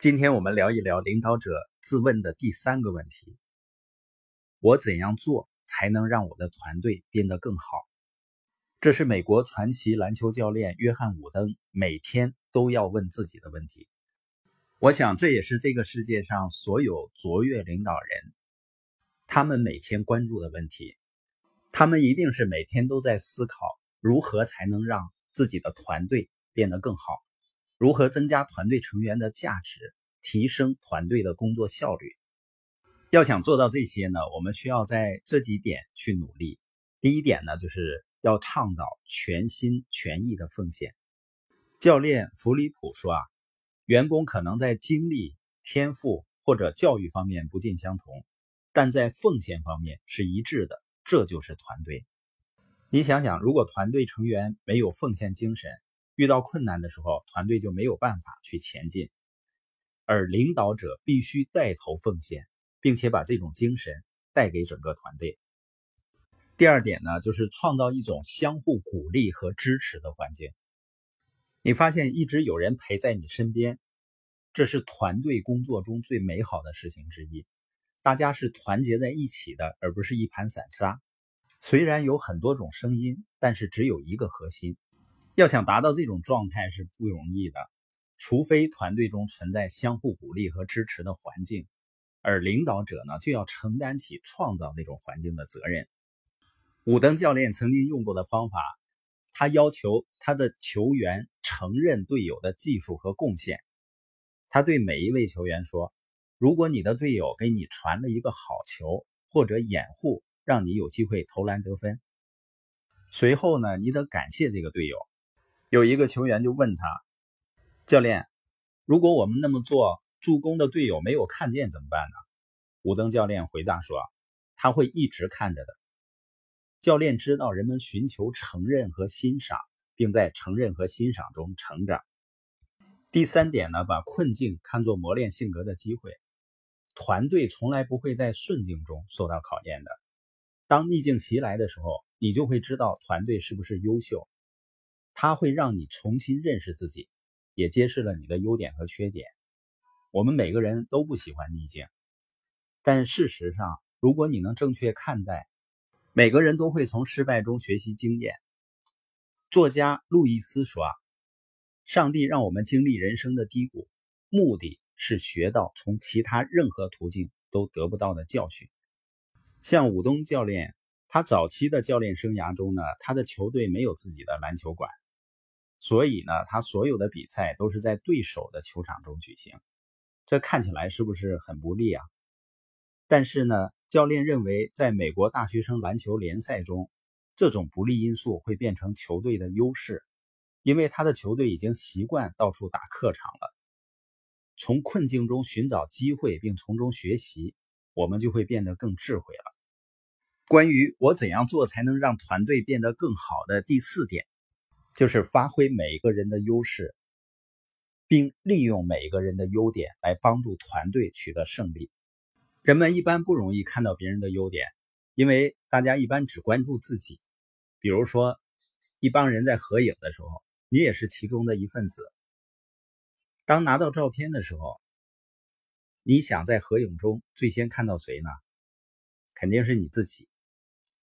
今天我们聊一聊领导者自问的第三个问题：我怎样做才能让我的团队变得更好？这是美国传奇篮球教练约翰·伍登每天都要问自己的问题。我想，这也是这个世界上所有卓越领导人他们每天关注的问题。他们一定是每天都在思考如何才能让自己的团队变得更好。如何增加团队成员的价值，提升团队的工作效率？要想做到这些呢，我们需要在这几点去努力。第一点呢，就是要倡导全心全意的奉献。教练弗里普说啊，员工可能在精力、天赋或者教育方面不尽相同，但在奉献方面是一致的，这就是团队。你想想，如果团队成员没有奉献精神，遇到困难的时候，团队就没有办法去前进，而领导者必须带头奉献，并且把这种精神带给整个团队。第二点呢，就是创造一种相互鼓励和支持的环境。你发现一直有人陪在你身边，这是团队工作中最美好的事情之一。大家是团结在一起的，而不是一盘散沙。虽然有很多种声音，但是只有一个核心。要想达到这种状态是不容易的，除非团队中存在相互鼓励和支持的环境，而领导者呢就要承担起创造那种环境的责任。伍登教练曾经用过的方法，他要求他的球员承认队友的技术和贡献。他对每一位球员说：“如果你的队友给你传了一个好球，或者掩护让你有机会投篮得分，随后呢，你得感谢这个队友。”有一个球员就问他：“教练，如果我们那么做，助攻的队友没有看见怎么办呢？”武登教练回答说：“他会一直看着的。”教练知道人们寻求承认和欣赏，并在承认和欣赏中成长。第三点呢，把困境看作磨练性格的机会。团队从来不会在顺境中受到考验的。当逆境袭来的时候，你就会知道团队是不是优秀。它会让你重新认识自己，也揭示了你的优点和缺点。我们每个人都不喜欢逆境，但事实上，如果你能正确看待，每个人都会从失败中学习经验。作家路易斯说：“啊，上帝让我们经历人生的低谷，目的是学到从其他任何途径都得不到的教训。”像武东教练，他早期的教练生涯中呢，他的球队没有自己的篮球馆。所以呢，他所有的比赛都是在对手的球场中举行，这看起来是不是很不利啊？但是呢，教练认为，在美国大学生篮球联赛中，这种不利因素会变成球队的优势，因为他的球队已经习惯到处打客场了。从困境中寻找机会，并从中学习，我们就会变得更智慧了。关于我怎样做才能让团队变得更好的第四点。就是发挥每一个人的优势，并利用每一个人的优点来帮助团队取得胜利。人们一般不容易看到别人的优点，因为大家一般只关注自己。比如说，一帮人在合影的时候，你也是其中的一份子。当拿到照片的时候，你想在合影中最先看到谁呢？肯定是你自己。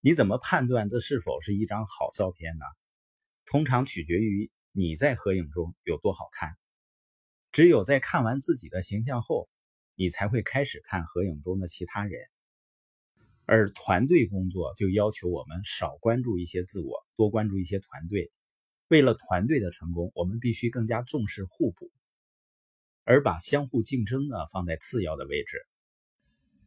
你怎么判断这是否是一张好照片呢？通常取决于你在合影中有多好看。只有在看完自己的形象后，你才会开始看合影中的其他人。而团队工作就要求我们少关注一些自我，多关注一些团队。为了团队的成功，我们必须更加重视互补，而把相互竞争呢放在次要的位置。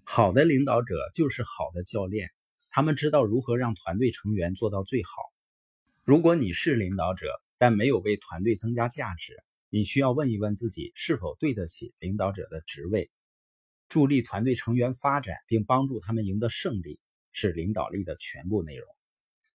好的领导者就是好的教练，他们知道如何让团队成员做到最好。如果你是领导者，但没有为团队增加价值，你需要问一问自己是否对得起领导者的职位。助力团队成员发展并帮助他们赢得胜利，是领导力的全部内容。